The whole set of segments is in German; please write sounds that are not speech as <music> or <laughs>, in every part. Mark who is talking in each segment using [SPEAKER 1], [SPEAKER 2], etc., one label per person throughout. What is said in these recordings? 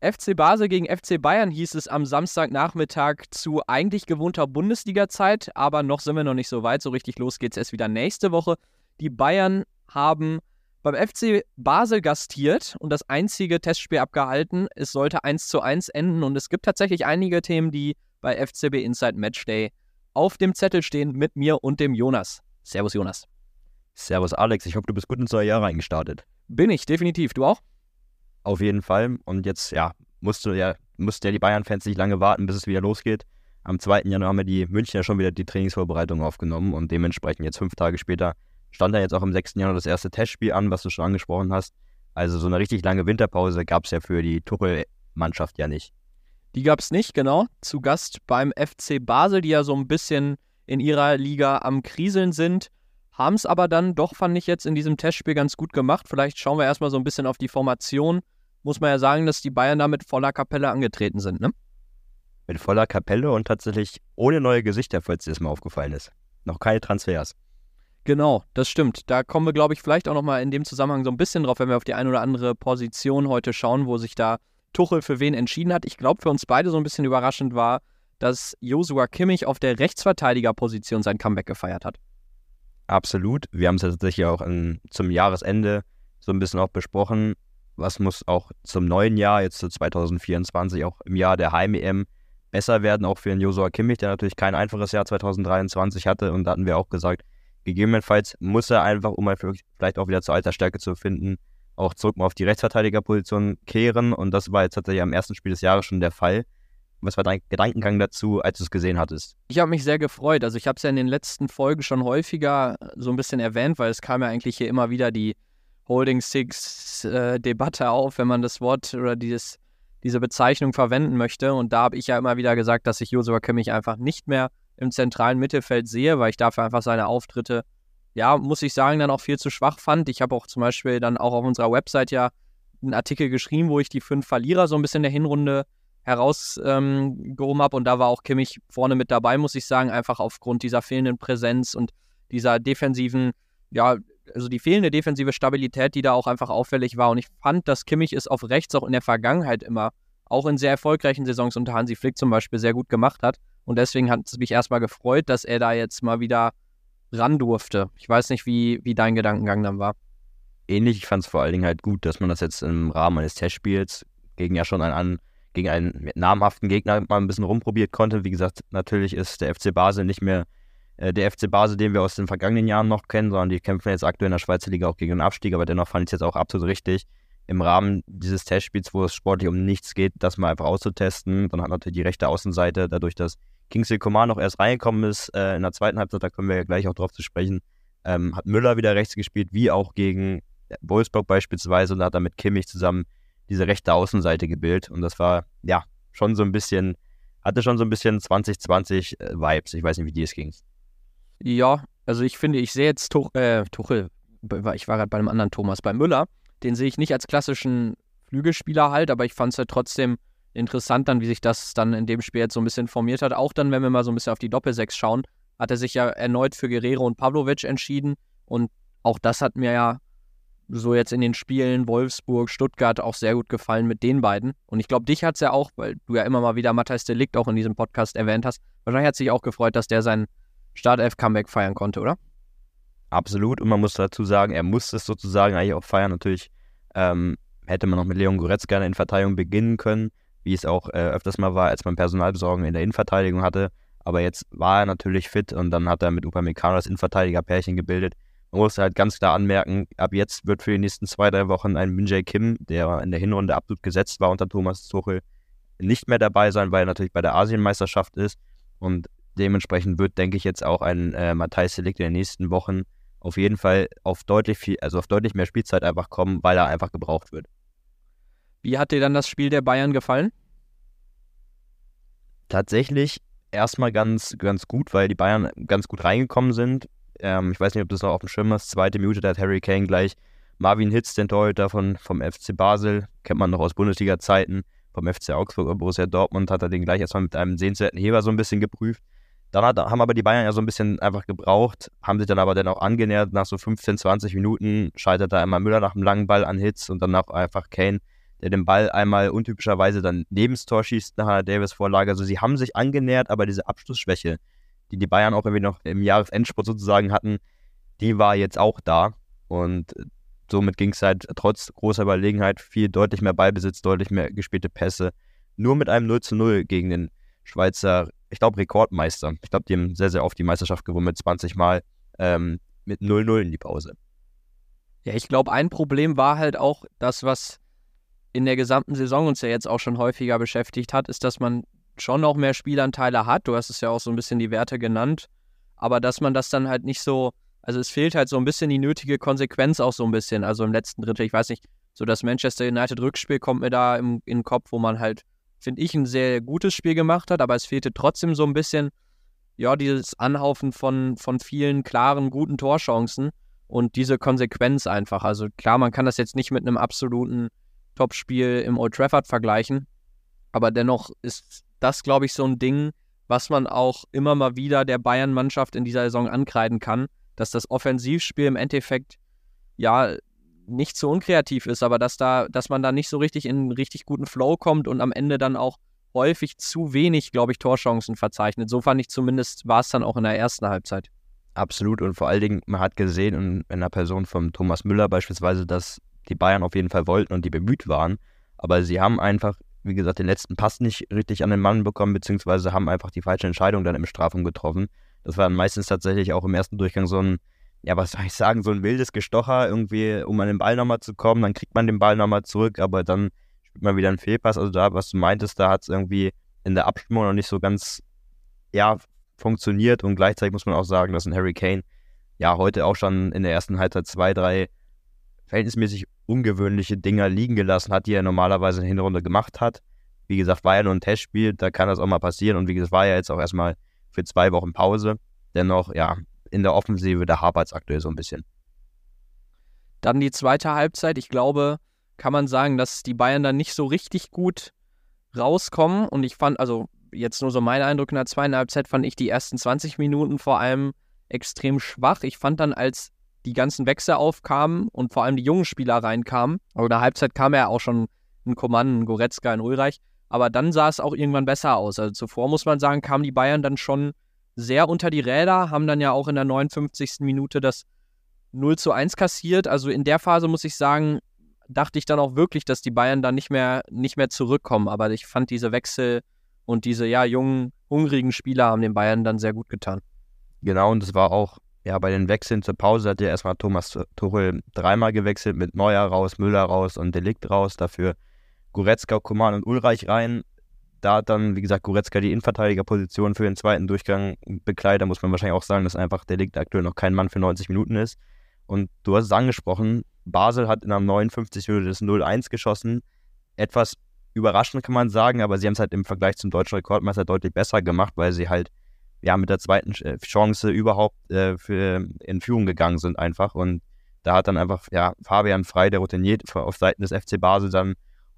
[SPEAKER 1] FC Basel gegen FC Bayern hieß es am Samstagnachmittag zu eigentlich gewohnter Bundesliga-Zeit, aber noch sind wir noch nicht so weit. So richtig los geht es erst wieder nächste Woche. Die Bayern haben beim FC Basel gastiert und das einzige Testspiel abgehalten. Es sollte 1 zu 1 enden und es gibt tatsächlich einige Themen, die bei FCB Inside Matchday auf dem Zettel stehen mit mir und dem Jonas. Servus Jonas.
[SPEAKER 2] Servus Alex, ich hoffe, du bist gut ins neue Jahr reingestartet.
[SPEAKER 1] Bin ich, definitiv. Du auch?
[SPEAKER 2] Auf jeden Fall. Und jetzt, ja, musst du ja, mussten ja die Bayern-Fans nicht lange warten, bis es wieder losgeht. Am 2. Januar haben ja die Münchner schon wieder die Trainingsvorbereitung aufgenommen und dementsprechend jetzt fünf Tage später stand da jetzt auch am 6. Januar das erste Testspiel an, was du schon angesprochen hast. Also so eine richtig lange Winterpause gab es ja für die Tuchel-Mannschaft ja nicht.
[SPEAKER 1] Die gab es nicht, genau. Zu Gast beim FC Basel, die ja so ein bisschen in ihrer Liga am Kriseln sind. Haben es aber dann doch, fand ich jetzt in diesem Testspiel ganz gut gemacht. Vielleicht schauen wir erstmal so ein bisschen auf die Formation. Muss man ja sagen, dass die Bayern da mit voller Kapelle angetreten sind, ne?
[SPEAKER 2] Mit voller Kapelle und tatsächlich ohne neue Gesichter, falls dir das mal aufgefallen ist. Noch keine Transfers.
[SPEAKER 1] Genau, das stimmt. Da kommen wir, glaube ich, vielleicht auch nochmal in dem Zusammenhang so ein bisschen drauf, wenn wir auf die eine oder andere Position heute schauen, wo sich da Tuchel für wen entschieden hat. Ich glaube, für uns beide so ein bisschen überraschend war, dass Josua Kimmich auf der Rechtsverteidigerposition sein Comeback gefeiert hat.
[SPEAKER 2] Absolut. Wir haben es ja tatsächlich auch in, zum Jahresende so ein bisschen auch besprochen. Was muss auch zum neuen Jahr, jetzt zu 2024, auch im Jahr der Heim-EM, besser werden, auch für den Josua Kimmich, der natürlich kein einfaches Jahr 2023 hatte. Und da hatten wir auch gesagt, gegebenenfalls muss er einfach, um vielleicht auch wieder zur alter Stärke zu finden, auch zurück mal auf die Rechtsverteidigerposition kehren. Und das war jetzt tatsächlich am ersten Spiel des Jahres schon der Fall. Was war dein Gedankengang dazu, als du es gesehen hattest?
[SPEAKER 1] Ich habe mich sehr gefreut. Also ich habe es ja in den letzten Folgen schon häufiger so ein bisschen erwähnt, weil es kam ja eigentlich hier immer wieder die Holding Six-Debatte äh, auf, wenn man das Wort oder dieses, diese Bezeichnung verwenden möchte. Und da habe ich ja immer wieder gesagt, dass ich Josua Kimmich einfach nicht mehr im zentralen Mittelfeld sehe, weil ich dafür einfach seine Auftritte ja, muss ich sagen, dann auch viel zu schwach fand. Ich habe auch zum Beispiel dann auch auf unserer Website ja einen Artikel geschrieben, wo ich die fünf Verlierer so ein bisschen in der Hinrunde herausgehoben ähm, habe. Und da war auch Kimmich vorne mit dabei, muss ich sagen, einfach aufgrund dieser fehlenden Präsenz und dieser defensiven, ja, also die fehlende defensive Stabilität, die da auch einfach auffällig war. Und ich fand, dass Kimmich es auf rechts auch in der Vergangenheit immer, auch in sehr erfolgreichen Saisons unter Hansi Flick zum Beispiel, sehr gut gemacht hat. Und deswegen hat es mich erstmal gefreut, dass er da jetzt mal wieder ran durfte. Ich weiß nicht, wie, wie dein Gedankengang dann war.
[SPEAKER 2] Ähnlich, ich fand es vor allen Dingen halt gut, dass man das jetzt im Rahmen eines Testspiels gegen ja schon einen, gegen einen namhaften Gegner mal ein bisschen rumprobiert konnte. Wie gesagt, natürlich ist der FC Basel nicht mehr äh, der FC Basel, den wir aus den vergangenen Jahren noch kennen, sondern die kämpfen jetzt aktuell in der Schweizer Liga auch gegen den Abstieg, aber dennoch fand ich es jetzt auch absolut richtig, im Rahmen dieses Testspiels, wo es sportlich um nichts geht, das mal einfach auszutesten. Dann hat natürlich die rechte Außenseite, dadurch, dass Kingsley Coman noch erst reingekommen ist äh, in der zweiten Halbzeit, da können wir ja gleich auch drauf zu sprechen, ähm, hat Müller wieder rechts gespielt, wie auch gegen Wolfsburg beispielsweise und hat er mit Kimmich zusammen diese rechte Außenseite gebildet und das war ja schon so ein bisschen, hatte schon so ein bisschen 2020 äh. Ich weiß nicht, wie dir es ging.
[SPEAKER 1] Ja, also ich finde, ich sehe jetzt Tuch, äh, Tuchel, ich war gerade bei einem anderen Thomas, bei Müller, den sehe ich nicht als klassischen Flügelspieler halt, aber ich fand es halt trotzdem interessant dann, wie sich das dann in dem Spiel jetzt so ein bisschen formiert hat. Auch dann, wenn wir mal so ein bisschen auf die Doppelsechs schauen, hat er sich ja erneut für Guerrero und Pavlovic entschieden. Und auch das hat mir ja so jetzt in den Spielen Wolfsburg, Stuttgart auch sehr gut gefallen mit den beiden. Und ich glaube, dich hat es ja auch, weil du ja immer mal wieder Matthijs Delikt auch in diesem Podcast erwähnt hast, wahrscheinlich hat es sich auch gefreut, dass der sein Startelf-Comeback feiern konnte, oder?
[SPEAKER 2] Absolut. Und man muss dazu sagen, er musste es sozusagen eigentlich auch feiern. Natürlich ähm, hätte man noch mit Leon Goretzka in Verteidigung beginnen können wie es auch äh, öfters mal war, als man Personalbesorgung in der Innenverteidigung hatte. Aber jetzt war er natürlich fit und dann hat er mit Upamecano das Innenverteidiger-Pärchen gebildet. Man muss halt ganz klar anmerken, ab jetzt wird für die nächsten zwei, drei Wochen ein Minjay Kim, der in der Hinrunde absolut gesetzt war unter Thomas Tuchel, nicht mehr dabei sein, weil er natürlich bei der Asienmeisterschaft ist. Und dementsprechend wird, denke ich, jetzt auch ein äh, Matthijs Selikt in den nächsten Wochen auf jeden Fall auf deutlich viel, also auf deutlich mehr Spielzeit einfach kommen, weil er einfach gebraucht wird.
[SPEAKER 1] Wie hat dir dann das Spiel der Bayern gefallen?
[SPEAKER 2] Tatsächlich erstmal ganz, ganz gut, weil die Bayern ganz gut reingekommen sind. Ähm, ich weiß nicht, ob du es noch auf dem Schirm hast. Zweite Minute, da hat Harry Kane gleich Marvin Hitz, den Torhüter von, vom FC Basel, kennt man noch aus Bundesliga-Zeiten, vom FC Augsburg und Borussia Dortmund, hat er den gleich erstmal mit einem sehenswerten Heber so ein bisschen geprüft. Dann hat, haben aber die Bayern ja so ein bisschen einfach gebraucht, haben sich dann aber dann auch angenähert. Nach so 15, 20 Minuten scheitert da einmal Müller nach einem langen Ball an Hitz und dann auch einfach Kane der den Ball einmal untypischerweise dann neben das Tor schießt nach einer Davis-Vorlage. Also sie haben sich angenähert, aber diese Abschlussschwäche, die die Bayern auch irgendwie noch im Jahresendspurt sozusagen hatten, die war jetzt auch da. Und somit ging es halt trotz großer Überlegenheit viel deutlich mehr Ballbesitz, deutlich mehr gespielte Pässe. Nur mit einem 0 zu 0 gegen den Schweizer, ich glaube, Rekordmeister. Ich glaube, die haben sehr, sehr oft die Meisterschaft gewonnen mit 20 Mal ähm, mit 0-0 in die Pause.
[SPEAKER 1] Ja, ich glaube, ein Problem war halt auch das, was in der gesamten Saison uns ja jetzt auch schon häufiger beschäftigt hat, ist, dass man schon noch mehr Spielanteile hat. Du hast es ja auch so ein bisschen die Werte genannt. Aber dass man das dann halt nicht so, also es fehlt halt so ein bisschen die nötige Konsequenz auch so ein bisschen. Also im letzten Drittel, ich weiß nicht, so das Manchester United Rückspiel kommt mir da im, in den Kopf, wo man halt, finde ich, ein sehr gutes Spiel gemacht hat, aber es fehlte trotzdem so ein bisschen, ja, dieses Anhaufen von, von vielen klaren, guten Torchancen und diese Konsequenz einfach. Also klar, man kann das jetzt nicht mit einem absoluten Topspiel im Old Trafford vergleichen. Aber dennoch ist das, glaube ich, so ein Ding, was man auch immer mal wieder der Bayern-Mannschaft in dieser Saison ankreiden kann, dass das Offensivspiel im Endeffekt ja nicht so unkreativ ist, aber dass da, dass man da nicht so richtig in einen richtig guten Flow kommt und am Ende dann auch häufig zu wenig, glaube ich, Torchancen verzeichnet. So fand ich zumindest, war es dann auch in der ersten Halbzeit.
[SPEAKER 2] Absolut und vor allen Dingen, man hat gesehen in einer Person von Thomas Müller beispielsweise, dass die Bayern auf jeden Fall wollten und die bemüht waren. Aber sie haben einfach, wie gesagt, den letzten Pass nicht richtig an den Mann bekommen, beziehungsweise haben einfach die falsche Entscheidung dann im Strafraum getroffen. Das war dann meistens tatsächlich auch im ersten Durchgang so ein, ja, was soll ich sagen, so ein wildes Gestocher, irgendwie, um an den Ball nochmal zu kommen. Dann kriegt man den Ball nochmal zurück, aber dann spielt man wieder einen Fehlpass. Also da, was du meintest, da hat es irgendwie in der Abstimmung noch nicht so ganz, ja, funktioniert. Und gleichzeitig muss man auch sagen, dass ein Harry Kane ja heute auch schon in der ersten Halbzeit zwei, drei verhältnismäßig ungewöhnliche Dinger liegen gelassen hat, die er normalerweise in der Hinrunde gemacht hat. Wie gesagt, war ja nur ein Testspiel, da kann das auch mal passieren. Und wie gesagt, war ja jetzt auch erstmal für zwei Wochen Pause. Dennoch, ja, in der Offensive, da hapert es aktuell so ein bisschen.
[SPEAKER 1] Dann die zweite Halbzeit. Ich glaube, kann man sagen, dass die Bayern dann nicht so richtig gut rauskommen. Und ich fand, also jetzt nur so mein Eindruck in der zweiten Halbzeit, fand ich die ersten 20 Minuten vor allem extrem schwach. Ich fand dann, als die ganzen Wechsel aufkamen und vor allem die jungen Spieler reinkamen. Aber in der Halbzeit kam ja auch schon ein Koman, ein Goretzka, ein Ulreich. Aber dann sah es auch irgendwann besser aus. Also zuvor muss man sagen, kamen die Bayern dann schon sehr unter die Räder, haben dann ja auch in der 59. Minute das 0 zu 1 kassiert. Also in der Phase muss ich sagen, dachte ich dann auch wirklich, dass die Bayern dann nicht mehr, nicht mehr zurückkommen. Aber ich fand diese Wechsel und diese ja jungen, hungrigen Spieler haben den Bayern dann sehr gut getan.
[SPEAKER 2] Genau, und es war auch ja, bei den Wechseln zur Pause hat ja erstmal Thomas Tuchel dreimal gewechselt mit Neuer raus, Müller raus und Delikt raus. Dafür Goretzka, Kuman und Ulreich rein. Da hat dann, wie gesagt, Goretzka die Innenverteidigerposition für den zweiten Durchgang bekleidet. Da muss man wahrscheinlich auch sagen, dass einfach Delikt aktuell noch kein Mann für 90 Minuten ist. Und du hast es angesprochen, Basel hat in einer 59 Minute das 0-1 geschossen. Etwas überraschend kann man sagen, aber sie haben es halt im Vergleich zum deutschen Rekordmeister deutlich besser gemacht, weil sie halt ja, mit der zweiten äh, Chance überhaupt äh, für, in Führung gegangen sind einfach. Und da hat dann einfach ja, Fabian Frei, der routiniert auf Seiten des FC Basel, dann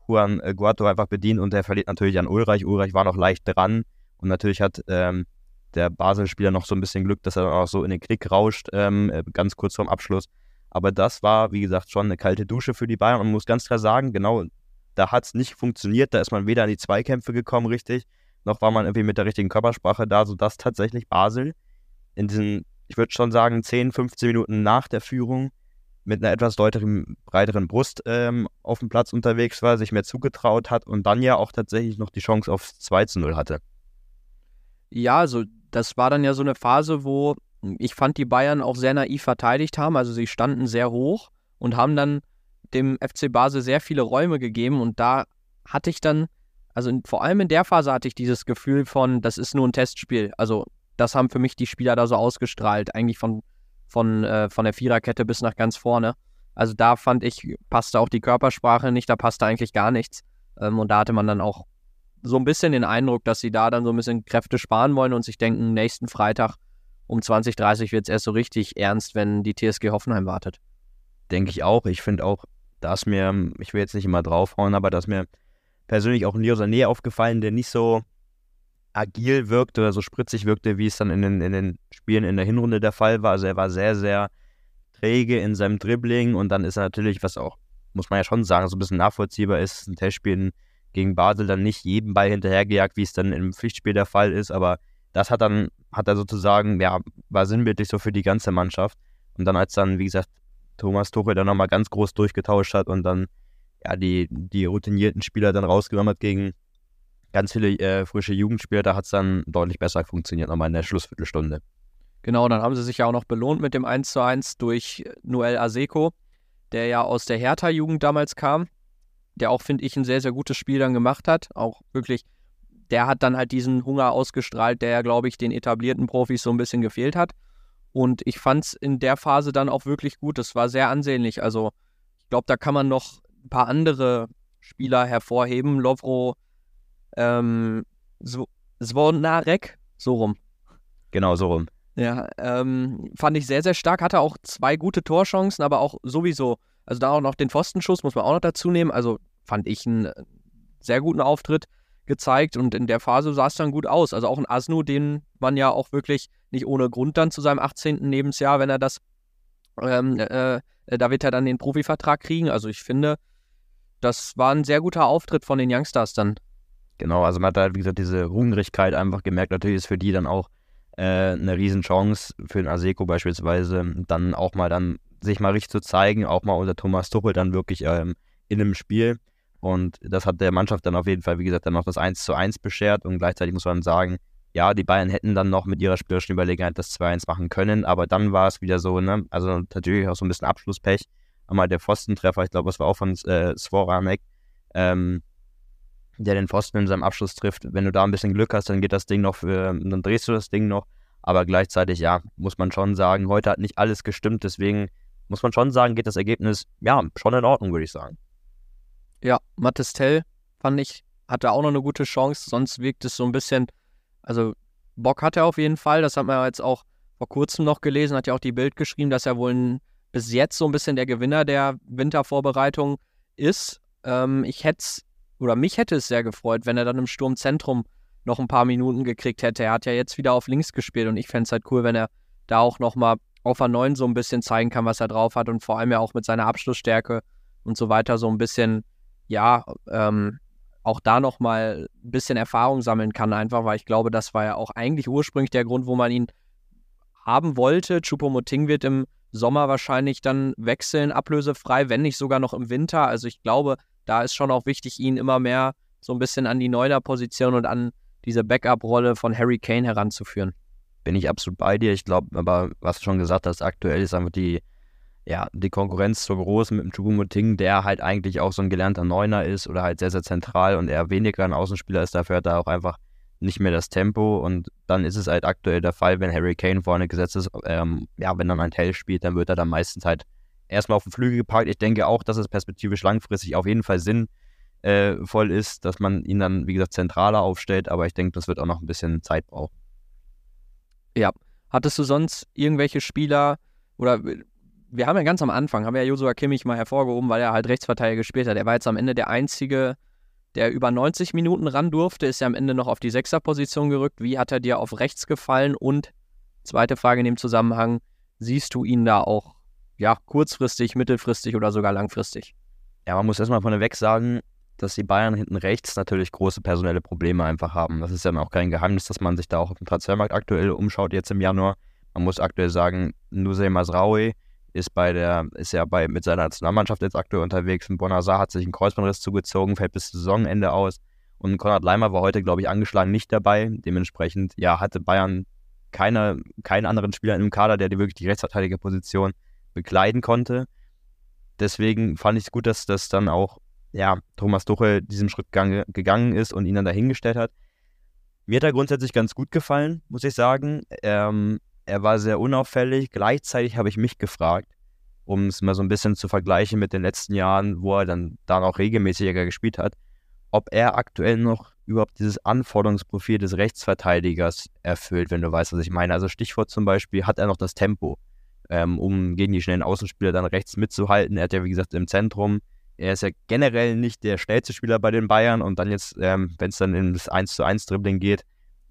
[SPEAKER 2] Juan äh, Guato einfach bedient und der verliert natürlich an Ulreich. Ulreich war noch leicht dran und natürlich hat ähm, der Basel-Spieler noch so ein bisschen Glück, dass er auch so in den Knick rauscht, ähm, äh, ganz kurz vorm Abschluss. Aber das war, wie gesagt, schon eine kalte Dusche für die Bayern und man muss ganz klar sagen, genau, da hat es nicht funktioniert. Da ist man weder an die Zweikämpfe gekommen, richtig, noch war man irgendwie mit der richtigen Körpersprache da, sodass tatsächlich Basel in diesen, ich würde schon sagen, 10, 15 Minuten nach der Führung mit einer etwas deutlichen, breiteren Brust ähm, auf dem Platz unterwegs war, sich mehr zugetraut hat und dann ja auch tatsächlich noch die Chance aufs 2 zu 0 hatte.
[SPEAKER 1] Ja, also das war dann ja so eine Phase, wo ich fand, die Bayern auch sehr naiv verteidigt haben. Also sie standen sehr hoch und haben dann dem FC Basel sehr viele Räume gegeben und da hatte ich dann also in, vor allem in der Phase hatte ich dieses Gefühl von, das ist nur ein Testspiel. Also das haben für mich die Spieler da so ausgestrahlt, eigentlich von, von, äh, von der Viererkette bis nach ganz vorne. Also da fand ich, passte auch die Körpersprache nicht, da passte eigentlich gar nichts. Ähm, und da hatte man dann auch so ein bisschen den Eindruck, dass sie da dann so ein bisschen Kräfte sparen wollen und sich denken, nächsten Freitag um 20.30 wird es erst so richtig ernst, wenn die TSG Hoffenheim wartet.
[SPEAKER 2] Denke ich auch. Ich finde auch, dass mir, ich will jetzt nicht immer draufhauen, aber dass mir persönlich auch Leo Sané aufgefallen, der nicht so agil wirkte oder so spritzig wirkte, wie es dann in den, in den Spielen in der Hinrunde der Fall war. Also er war sehr, sehr träge in seinem Dribbling und dann ist er natürlich, was auch muss man ja schon sagen, so ein bisschen nachvollziehbar ist. Ein Testspiel gegen Basel dann nicht jeden Ball hinterhergejagt, wie es dann im Pflichtspiel der Fall ist, aber das hat dann, hat er sozusagen, ja, war sinnbildlich so für die ganze Mannschaft. Und dann, als dann, wie gesagt, Thomas Tuchel dann nochmal ganz groß durchgetauscht hat und dann ja die, die routinierten Spieler dann rausgenommen hat gegen ganz viele äh, frische Jugendspieler, da hat es dann deutlich besser funktioniert, nochmal in der Schlussviertelstunde.
[SPEAKER 1] Genau, dann haben sie sich ja auch noch belohnt mit dem 1:1 durch Noel Aseko, der ja aus der Hertha-Jugend damals kam, der auch, finde ich, ein sehr, sehr gutes Spiel dann gemacht hat. Auch wirklich, der hat dann halt diesen Hunger ausgestrahlt, der ja, glaube ich, den etablierten Profis so ein bisschen gefehlt hat. Und ich fand es in der Phase dann auch wirklich gut. Das war sehr ansehnlich. Also, ich glaube, da kann man noch ein paar andere Spieler hervorheben. Lovro ähm, Zvonarek, so rum.
[SPEAKER 2] Genau, so rum.
[SPEAKER 1] Ja, ähm, fand ich sehr, sehr stark. Hatte auch zwei gute Torchancen, aber auch sowieso, also da auch noch den Pfostenschuss muss man auch noch dazu nehmen. Also fand ich einen äh, sehr guten Auftritt gezeigt und in der Phase sah es dann gut aus. Also auch ein Asnu, den man ja auch wirklich nicht ohne Grund dann zu seinem 18. Lebensjahr, wenn er das, ähm, äh, da wird er dann den Profivertrag kriegen. Also ich finde, das war ein sehr guter Auftritt von den Youngstars dann.
[SPEAKER 2] Genau, also man hat halt, wie gesagt, diese Hungrigkeit einfach gemerkt. Natürlich ist für die dann auch äh, eine Riesenchance für den Aseko beispielsweise, dann auch mal dann sich mal richtig zu zeigen, auch mal unter Thomas Tuchel dann wirklich ähm, in einem Spiel. Und das hat der Mannschaft dann auf jeden Fall, wie gesagt, dann noch das 1 zu 1 beschert. Und gleichzeitig muss man sagen, ja, die Bayern hätten dann noch mit ihrer spielerischen Überlegenheit das 2-1 machen können, aber dann war es wieder so, ne, also natürlich auch so ein bisschen Abschlusspech. Einmal der Pfostentreffer, ich glaube, das war auch von äh, Svoranek, ähm, der den Pfosten in seinem Abschluss trifft. Wenn du da ein bisschen Glück hast, dann geht das Ding noch, für, dann drehst du das Ding noch. Aber gleichzeitig, ja, muss man schon sagen, heute hat nicht alles gestimmt. Deswegen muss man schon sagen, geht das Ergebnis, ja, schon in Ordnung, würde ich sagen.
[SPEAKER 1] Ja, Mattes Tell, fand ich, hatte auch noch eine gute Chance. Sonst wirkt es so ein bisschen, also Bock hat er auf jeden Fall. Das hat man jetzt auch vor kurzem noch gelesen, hat ja auch die Bild geschrieben, dass er wohl ein, bis jetzt so ein bisschen der Gewinner der Wintervorbereitung ist. Ähm, ich hätte es oder mich hätte es sehr gefreut, wenn er dann im Sturmzentrum noch ein paar Minuten gekriegt hätte. Er hat ja jetzt wieder auf links gespielt und ich fände es halt cool, wenn er da auch nochmal auf A9 so ein bisschen zeigen kann, was er drauf hat und vor allem ja auch mit seiner Abschlussstärke und so weiter so ein bisschen, ja, ähm, auch da nochmal ein bisschen Erfahrung sammeln kann, einfach, weil ich glaube, das war ja auch eigentlich ursprünglich der Grund, wo man ihn haben wollte. Chupomoting wird im Sommer wahrscheinlich dann wechseln, ablösefrei, wenn nicht sogar noch im Winter. Also ich glaube, da ist schon auch wichtig, ihn immer mehr so ein bisschen an die Neuner-Position und an diese Backup-Rolle von Harry Kane heranzuführen.
[SPEAKER 2] Bin ich absolut bei dir. Ich glaube, aber was du schon gesagt hast, aktuell ist einfach die, ja, die Konkurrenz so groß mit dem Chugumoting, der halt eigentlich auch so ein gelernter Neuner ist oder halt sehr, sehr zentral und eher weniger ein Außenspieler ist. Dafür hat er auch einfach nicht mehr das Tempo und dann ist es halt aktuell der Fall, wenn Harry Kane vorne gesetzt ist, ähm, ja, wenn dann ein Tell spielt, dann wird er dann meistens halt erstmal auf den Flügel geparkt. Ich denke auch, dass es perspektivisch langfristig auf jeden Fall sinnvoll ist, dass man ihn dann, wie gesagt, zentraler aufstellt, aber ich denke, das wird auch noch ein bisschen Zeit brauchen.
[SPEAKER 1] Ja. Hattest du sonst irgendwelche Spieler oder wir haben ja ganz am Anfang, haben ja Joshua Kimmich mal hervorgehoben, weil er halt Rechtsverteidiger gespielt hat. Er war jetzt am Ende der Einzige, der über 90 Minuten ran durfte, ist ja am Ende noch auf die Sechserposition gerückt. Wie hat er dir auf rechts gefallen? Und zweite Frage in dem Zusammenhang, siehst du ihn da auch ja, kurzfristig, mittelfristig oder sogar langfristig.
[SPEAKER 2] Ja, man muss erstmal vorneweg sagen, dass die Bayern hinten rechts natürlich große personelle Probleme einfach haben. Das ist ja auch kein Geheimnis, dass man sich da auch auf dem Transfermarkt aktuell umschaut, jetzt im Januar. Man muss aktuell sagen, Nusay Masraoui ist bei der, ist ja bei, mit seiner Nationalmannschaft jetzt aktuell unterwegs. Und Bonazar hat sich einen Kreuzbandriss zugezogen, fällt bis Saisonende aus. Und Konrad Leimer war heute, glaube ich, angeschlagen nicht dabei. Dementsprechend, ja, hatte Bayern keine, keinen anderen Spieler im Kader, der die wirklich die Rechtsverteidigerposition bekleiden konnte. Deswegen fand ich es gut, dass das dann auch ja, Thomas Tuchel diesen Schritt gang, gegangen ist und ihn dann dahingestellt hat. Mir hat er grundsätzlich ganz gut gefallen, muss ich sagen. Ähm, er war sehr unauffällig. Gleichzeitig habe ich mich gefragt, um es mal so ein bisschen zu vergleichen mit den letzten Jahren, wo er dann, dann auch regelmäßiger gespielt hat, ob er aktuell noch überhaupt dieses Anforderungsprofil des Rechtsverteidigers erfüllt, wenn du weißt, was ich meine. Also Stichwort zum Beispiel, hat er noch das Tempo? ähm, um gegen die schnellen Außenspieler dann rechts mitzuhalten. Er hat ja, wie gesagt, im Zentrum. Er ist ja generell nicht der schnellste Spieler bei den Bayern und dann jetzt, ähm, wenn es dann ins 1 zu 1 Dribbling geht,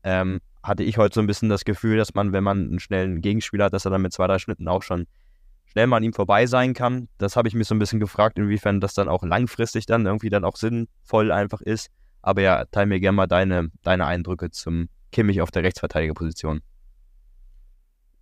[SPEAKER 2] ähm, hatte ich heute so ein bisschen das Gefühl, dass man, wenn man einen schnellen Gegenspieler hat, dass er dann mit zwei, drei Schnitten auch schon schnell mal an ihm vorbei sein kann. Das habe ich mir so ein bisschen gefragt, inwiefern das dann auch langfristig dann irgendwie dann auch sinnvoll einfach ist. Aber ja, teile mir gerne mal deine, deine Eindrücke zum Kimmich auf der Rechtsverteidigerposition.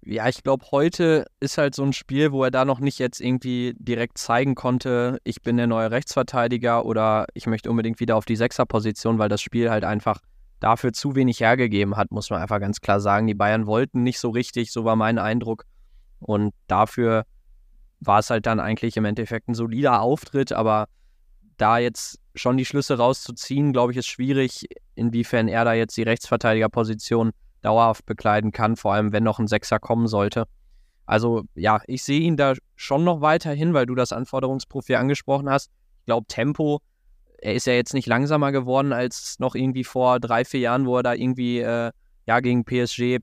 [SPEAKER 1] Ja, ich glaube, heute ist halt so ein Spiel, wo er da noch nicht jetzt irgendwie direkt zeigen konnte, ich bin der neue Rechtsverteidiger oder ich möchte unbedingt wieder auf die Sechserposition, weil das Spiel halt einfach dafür zu wenig hergegeben hat, muss man einfach ganz klar sagen. Die Bayern wollten nicht so richtig, so war mein Eindruck. Und dafür war es halt dann eigentlich im Endeffekt ein solider Auftritt, aber da jetzt schon die Schlüsse rauszuziehen, glaube ich, ist schwierig, inwiefern er da jetzt die Rechtsverteidigerposition dauerhaft bekleiden kann, vor allem wenn noch ein Sechser kommen sollte. Also ja, ich sehe ihn da schon noch weiterhin, weil du das Anforderungsprofil angesprochen hast. Ich glaube, Tempo, er ist ja jetzt nicht langsamer geworden als noch irgendwie vor drei, vier Jahren, wo er da irgendwie äh, ja gegen PSG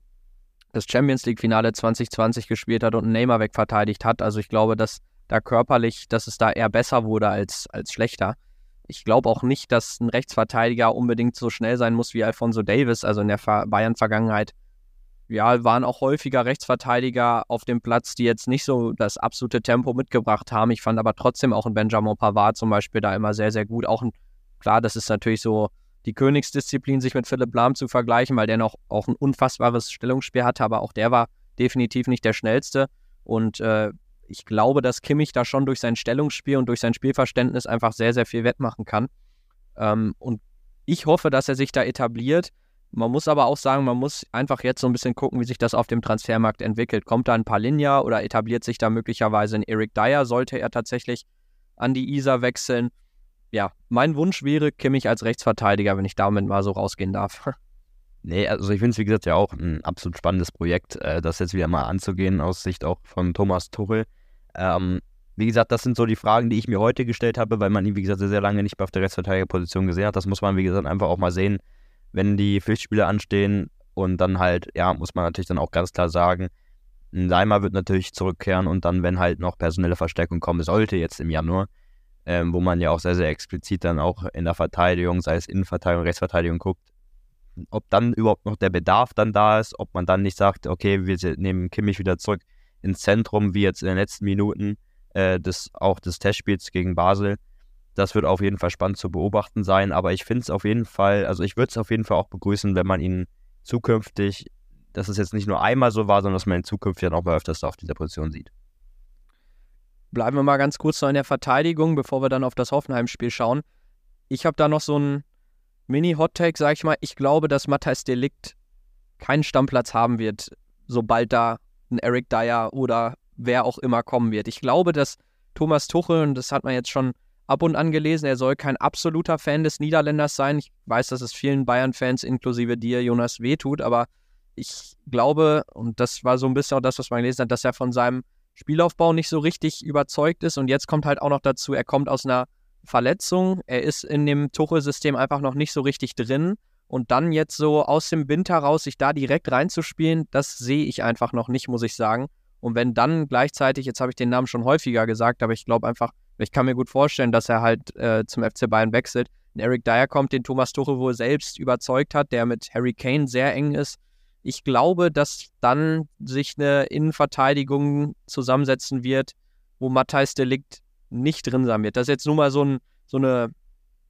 [SPEAKER 1] das Champions League-Finale 2020 gespielt hat und Neymar wegverteidigt hat. Also ich glaube, dass da körperlich, dass es da eher besser wurde als, als schlechter. Ich glaube auch nicht, dass ein Rechtsverteidiger unbedingt so schnell sein muss wie Alfonso Davis. Also in der Bayern-Vergangenheit, ja, waren auch häufiger Rechtsverteidiger auf dem Platz, die jetzt nicht so das absolute Tempo mitgebracht haben. Ich fand aber trotzdem auch ein Benjamin Pavard zum Beispiel da immer sehr, sehr gut. Auch ein, klar, das ist natürlich so die Königsdisziplin, sich mit Philipp Lahm zu vergleichen, weil der noch auch ein unfassbares Stellungsspiel hatte, aber auch der war definitiv nicht der schnellste. Und äh, ich glaube, dass Kimmich da schon durch sein Stellungsspiel und durch sein Spielverständnis einfach sehr, sehr viel wettmachen kann. Ähm, und ich hoffe, dass er sich da etabliert. Man muss aber auch sagen, man muss einfach jetzt so ein bisschen gucken, wie sich das auf dem Transfermarkt entwickelt. Kommt da ein Palinja oder etabliert sich da möglicherweise ein Eric Dyer? Sollte er tatsächlich an die ISA wechseln? ja, mein Wunsch wäre Kimmich als Rechtsverteidiger, wenn ich damit mal so rausgehen darf. <laughs>
[SPEAKER 2] Nee, also ich finde es, wie gesagt, ja auch ein absolut spannendes Projekt, äh, das jetzt wieder mal anzugehen, aus Sicht auch von Thomas Tuchel. Ähm, wie gesagt, das sind so die Fragen, die ich mir heute gestellt habe, weil man ihn, wie gesagt, sehr, sehr lange nicht mehr auf der Rechtsverteidigerposition gesehen hat. Das muss man, wie gesagt, einfach auch mal sehen, wenn die Pflichtspiele anstehen. Und dann halt, ja, muss man natürlich dann auch ganz klar sagen, ein Leimer wird natürlich zurückkehren und dann, wenn halt noch personelle Verstärkung kommen sollte, jetzt im Januar, ähm, wo man ja auch sehr, sehr explizit dann auch in der Verteidigung, sei es Innenverteidigung, Rechtsverteidigung guckt, ob dann überhaupt noch der Bedarf dann da ist, ob man dann nicht sagt, okay, wir nehmen Kimmich wieder zurück ins Zentrum, wie jetzt in den letzten Minuten äh, des, auch des Testspiels gegen Basel. Das wird auf jeden Fall spannend zu beobachten sein, aber ich finde es auf jeden Fall, also ich würde es auf jeden Fall auch begrüßen, wenn man ihn zukünftig, dass es jetzt nicht nur einmal so war, sondern dass man ihn zukünftig dann auch mal öfters auf dieser Position sieht.
[SPEAKER 1] Bleiben wir mal ganz kurz noch in der Verteidigung, bevor wir dann auf das Hoffenheim-Spiel schauen. Ich habe da noch so einen Mini-Hot-Take, sag ich mal. Ich glaube, dass Matthijs Delikt keinen Stammplatz haben wird, sobald da ein Eric Dyer oder wer auch immer kommen wird. Ich glaube, dass Thomas Tuchel, und das hat man jetzt schon ab und an gelesen, er soll kein absoluter Fan des Niederländers sein. Ich weiß, dass es vielen Bayern-Fans inklusive dir, Jonas, wehtut, aber ich glaube, und das war so ein bisschen auch das, was man gelesen hat, dass er von seinem Spielaufbau nicht so richtig überzeugt ist. Und jetzt kommt halt auch noch dazu, er kommt aus einer Verletzung. Er ist in dem Tuchel-System einfach noch nicht so richtig drin. Und dann jetzt so aus dem Winter raus, sich da direkt reinzuspielen, das sehe ich einfach noch nicht, muss ich sagen. Und wenn dann gleichzeitig, jetzt habe ich den Namen schon häufiger gesagt, aber ich glaube einfach, ich kann mir gut vorstellen, dass er halt äh, zum FC Bayern wechselt. Ein Eric Dyer kommt, den Thomas Tuchel wohl selbst überzeugt hat, der mit Harry Kane sehr eng ist. Ich glaube, dass dann sich eine Innenverteidigung zusammensetzen wird, wo Matthijs Delikt nicht drin sein wird. Das ist jetzt nur mal so, ein, so eine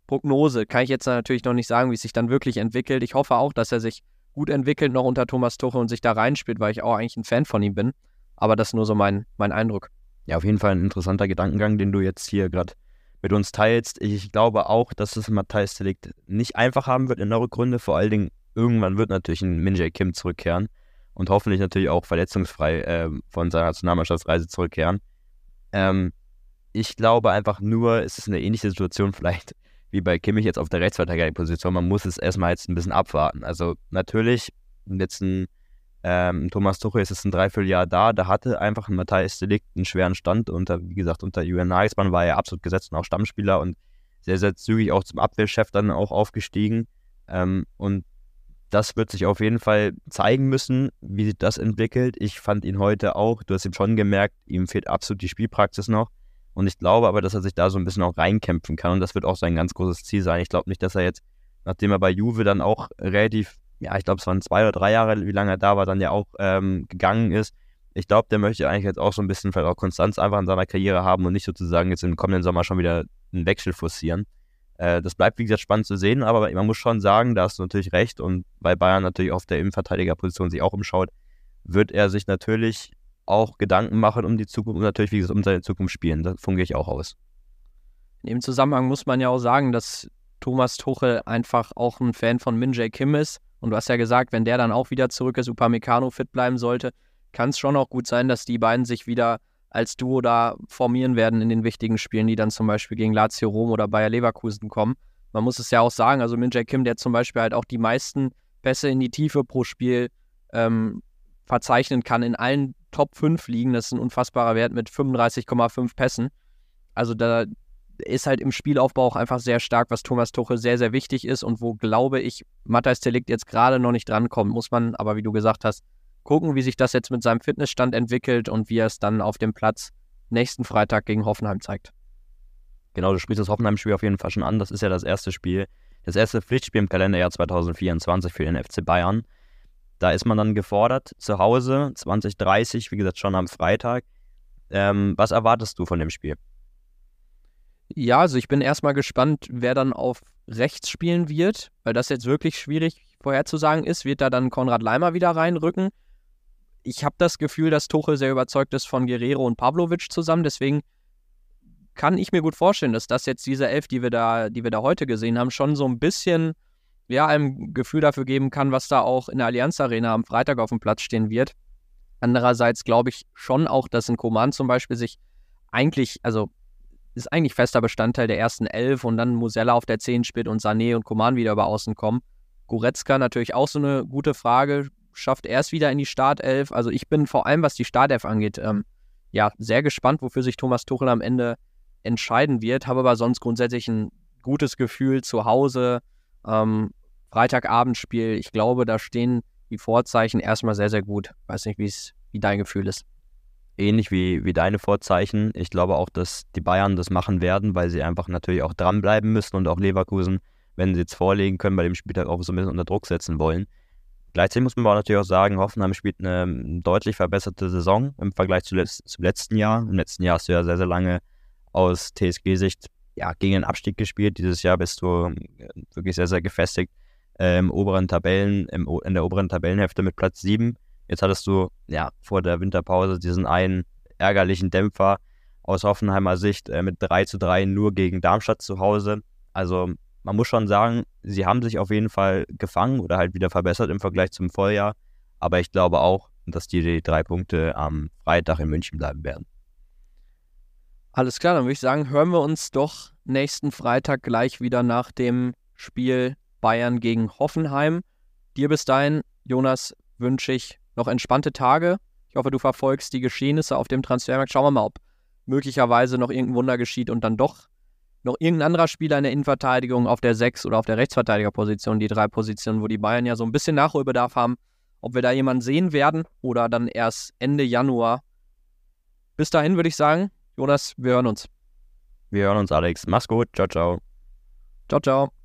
[SPEAKER 1] Prognose. Kann ich jetzt natürlich noch nicht sagen, wie es sich dann wirklich entwickelt. Ich hoffe auch, dass er sich gut entwickelt noch unter Thomas Tuchel und sich da reinspielt, weil ich auch eigentlich ein Fan von ihm bin. Aber das ist nur so mein, mein Eindruck.
[SPEAKER 2] Ja, auf jeden Fall ein interessanter Gedankengang, den du jetzt hier gerade mit uns teilst. Ich glaube auch, dass es Matthijs Delikt nicht einfach haben wird in der Rückrunde, vor allen Dingen irgendwann wird natürlich ein Minjay Kim zurückkehren und hoffentlich natürlich auch verletzungsfrei äh, von seiner Nationalmannschaftsreise zurückkehren. Ähm, ich glaube einfach nur, es ist eine ähnliche Situation vielleicht <laughs> wie bei Kimmich jetzt auf der Rechtsverteidigerposition. Man muss es erstmal jetzt ein bisschen abwarten. Also natürlich, jetzt ein ähm, Thomas Tuchel ist jetzt ein Dreivierteljahr da, da hatte einfach ein Matthias Delikt einen schweren Stand unter, wie gesagt, unter Julian Nagelsmann war er absolut gesetzt und auch Stammspieler und sehr, sehr zügig auch zum Abwehrchef dann auch aufgestiegen. Ähm, und das wird sich auf jeden Fall zeigen müssen, wie sich das entwickelt. Ich fand ihn heute auch, du hast ihm schon gemerkt, ihm fehlt absolut die Spielpraxis noch. Und ich glaube aber, dass er sich da so ein bisschen auch reinkämpfen kann. Und das wird auch sein ganz großes Ziel sein. Ich glaube nicht, dass er jetzt, nachdem er bei Juve dann auch relativ, ja, ich glaube, es waren zwei oder drei Jahre, wie lange er da war, dann ja auch ähm, gegangen ist, Ich glaube, der möchte eigentlich jetzt auch so ein bisschen vielleicht auch Konstanz einfach in seiner Karriere haben und nicht sozusagen jetzt im kommenden Sommer schon wieder einen Wechsel forcieren. Äh, das bleibt, wie gesagt, spannend zu sehen, aber man muss schon sagen, da hast du natürlich recht und weil Bayern natürlich auf der Innenverteidigerposition sich auch umschaut, wird er sich natürlich auch Gedanken machen um die Zukunft und natürlich, wie gesagt, um seine Zukunft spielen. Da fungiere ich auch aus.
[SPEAKER 1] In dem Zusammenhang muss man ja auch sagen, dass Thomas Tuchel einfach auch ein Fan von Min Jae Kim ist. Und du hast ja gesagt, wenn der dann auch wieder zurück ist, Upamecano fit bleiben sollte, kann es schon auch gut sein, dass die beiden sich wieder als Duo da formieren werden in den wichtigen Spielen, die dann zum Beispiel gegen Lazio Rom oder Bayer Leverkusen kommen. Man muss es ja auch sagen, also Min Jae Kim, der zum Beispiel halt auch die meisten Pässe in die Tiefe pro Spiel ähm, verzeichnen kann in allen Top 5 Ligen. Das ist ein unfassbarer Wert mit 35,5 Pässen. Also da ist halt im Spielaufbau auch einfach sehr stark, was Thomas Tuchel sehr, sehr wichtig ist und wo, glaube ich, Matthijs Delikt jetzt gerade noch nicht drankommt. Muss man aber, wie du gesagt hast, gucken, wie sich das jetzt mit seinem Fitnessstand entwickelt und wie er es dann auf dem Platz nächsten Freitag gegen Hoffenheim zeigt.
[SPEAKER 2] Genau, du sprichst das Hoffenheim-Spiel auf jeden Fall schon an. Das ist ja das erste Spiel, das erste Pflichtspiel im Kalenderjahr 2024 für den FC Bayern. Da ist man dann gefordert, zu Hause, 2030, wie gesagt, schon am Freitag. Ähm, was erwartest du von dem Spiel?
[SPEAKER 1] Ja, also ich bin erstmal gespannt, wer dann auf rechts spielen wird, weil das jetzt wirklich schwierig vorherzusagen ist. Wird da dann Konrad Leimer wieder reinrücken? Ich habe das Gefühl, dass Tuchel sehr überzeugt ist von Guerrero und Pavlovic zusammen, deswegen kann ich mir gut vorstellen, dass das jetzt diese Elf, die wir da, die wir da heute gesehen haben, schon so ein bisschen ja, einem Gefühl dafür geben kann, was da auch in der Allianz Arena am Freitag auf dem Platz stehen wird. Andererseits glaube ich schon auch, dass ein Koman zum Beispiel sich eigentlich, also ist eigentlich fester Bestandteil der ersten Elf und dann Musella auf der 10 spielt und Sané und Koman wieder über außen kommen. Goretzka natürlich auch so eine gute Frage. Schafft er es wieder in die Startelf? Also ich bin vor allem, was die Startelf angeht, ähm, ja, sehr gespannt, wofür sich Thomas Tuchel am Ende entscheiden wird. Habe aber sonst grundsätzlich ein gutes Gefühl zu Hause. Ähm, Freitagabendspiel, ich glaube, da stehen die Vorzeichen erstmal sehr, sehr gut. Weiß nicht, wie dein Gefühl ist
[SPEAKER 2] ähnlich wie, wie deine Vorzeichen. Ich glaube auch, dass die Bayern das machen werden, weil sie einfach natürlich auch dranbleiben müssen und auch Leverkusen, wenn sie jetzt vorlegen können, bei dem Spieltag auch so ein bisschen unter Druck setzen wollen. Gleichzeitig muss man aber natürlich auch sagen, Hoffenheim spielt eine deutlich verbesserte Saison im Vergleich zum letzten Jahr. Im letzten Jahr hast du ja sehr, sehr lange aus TSG-Sicht ja, gegen den Abstieg gespielt. Dieses Jahr bist du äh, wirklich sehr, sehr gefestigt äh, im oberen Tabellen, im, in der oberen Tabellenhälfte mit Platz 7 Jetzt hattest du ja vor der Winterpause diesen einen ärgerlichen Dämpfer aus Hoffenheimer Sicht äh, mit 3 zu 3 nur gegen Darmstadt zu Hause. Also man muss schon sagen, sie haben sich auf jeden Fall gefangen oder halt wieder verbessert im Vergleich zum Vorjahr. Aber ich glaube auch, dass die, die drei Punkte am Freitag in München bleiben werden.
[SPEAKER 1] Alles klar, dann würde ich sagen, hören wir uns doch nächsten Freitag gleich wieder nach dem Spiel Bayern gegen Hoffenheim. Dir bis dahin, Jonas, wünsche ich noch entspannte Tage. Ich hoffe, du verfolgst die Geschehnisse auf dem Transfermarkt. Schauen wir mal, ob möglicherweise noch irgendein Wunder geschieht und dann doch noch irgendein anderer Spieler in der Innenverteidigung auf der 6 oder auf der Rechtsverteidigerposition, die drei Positionen, wo die Bayern ja so ein bisschen Nachholbedarf haben, ob wir da jemanden sehen werden oder dann erst Ende Januar. Bis dahin würde ich sagen, Jonas, wir hören uns.
[SPEAKER 2] Wir hören uns, Alex. Mach's gut. Ciao, ciao.
[SPEAKER 1] Ciao, ciao.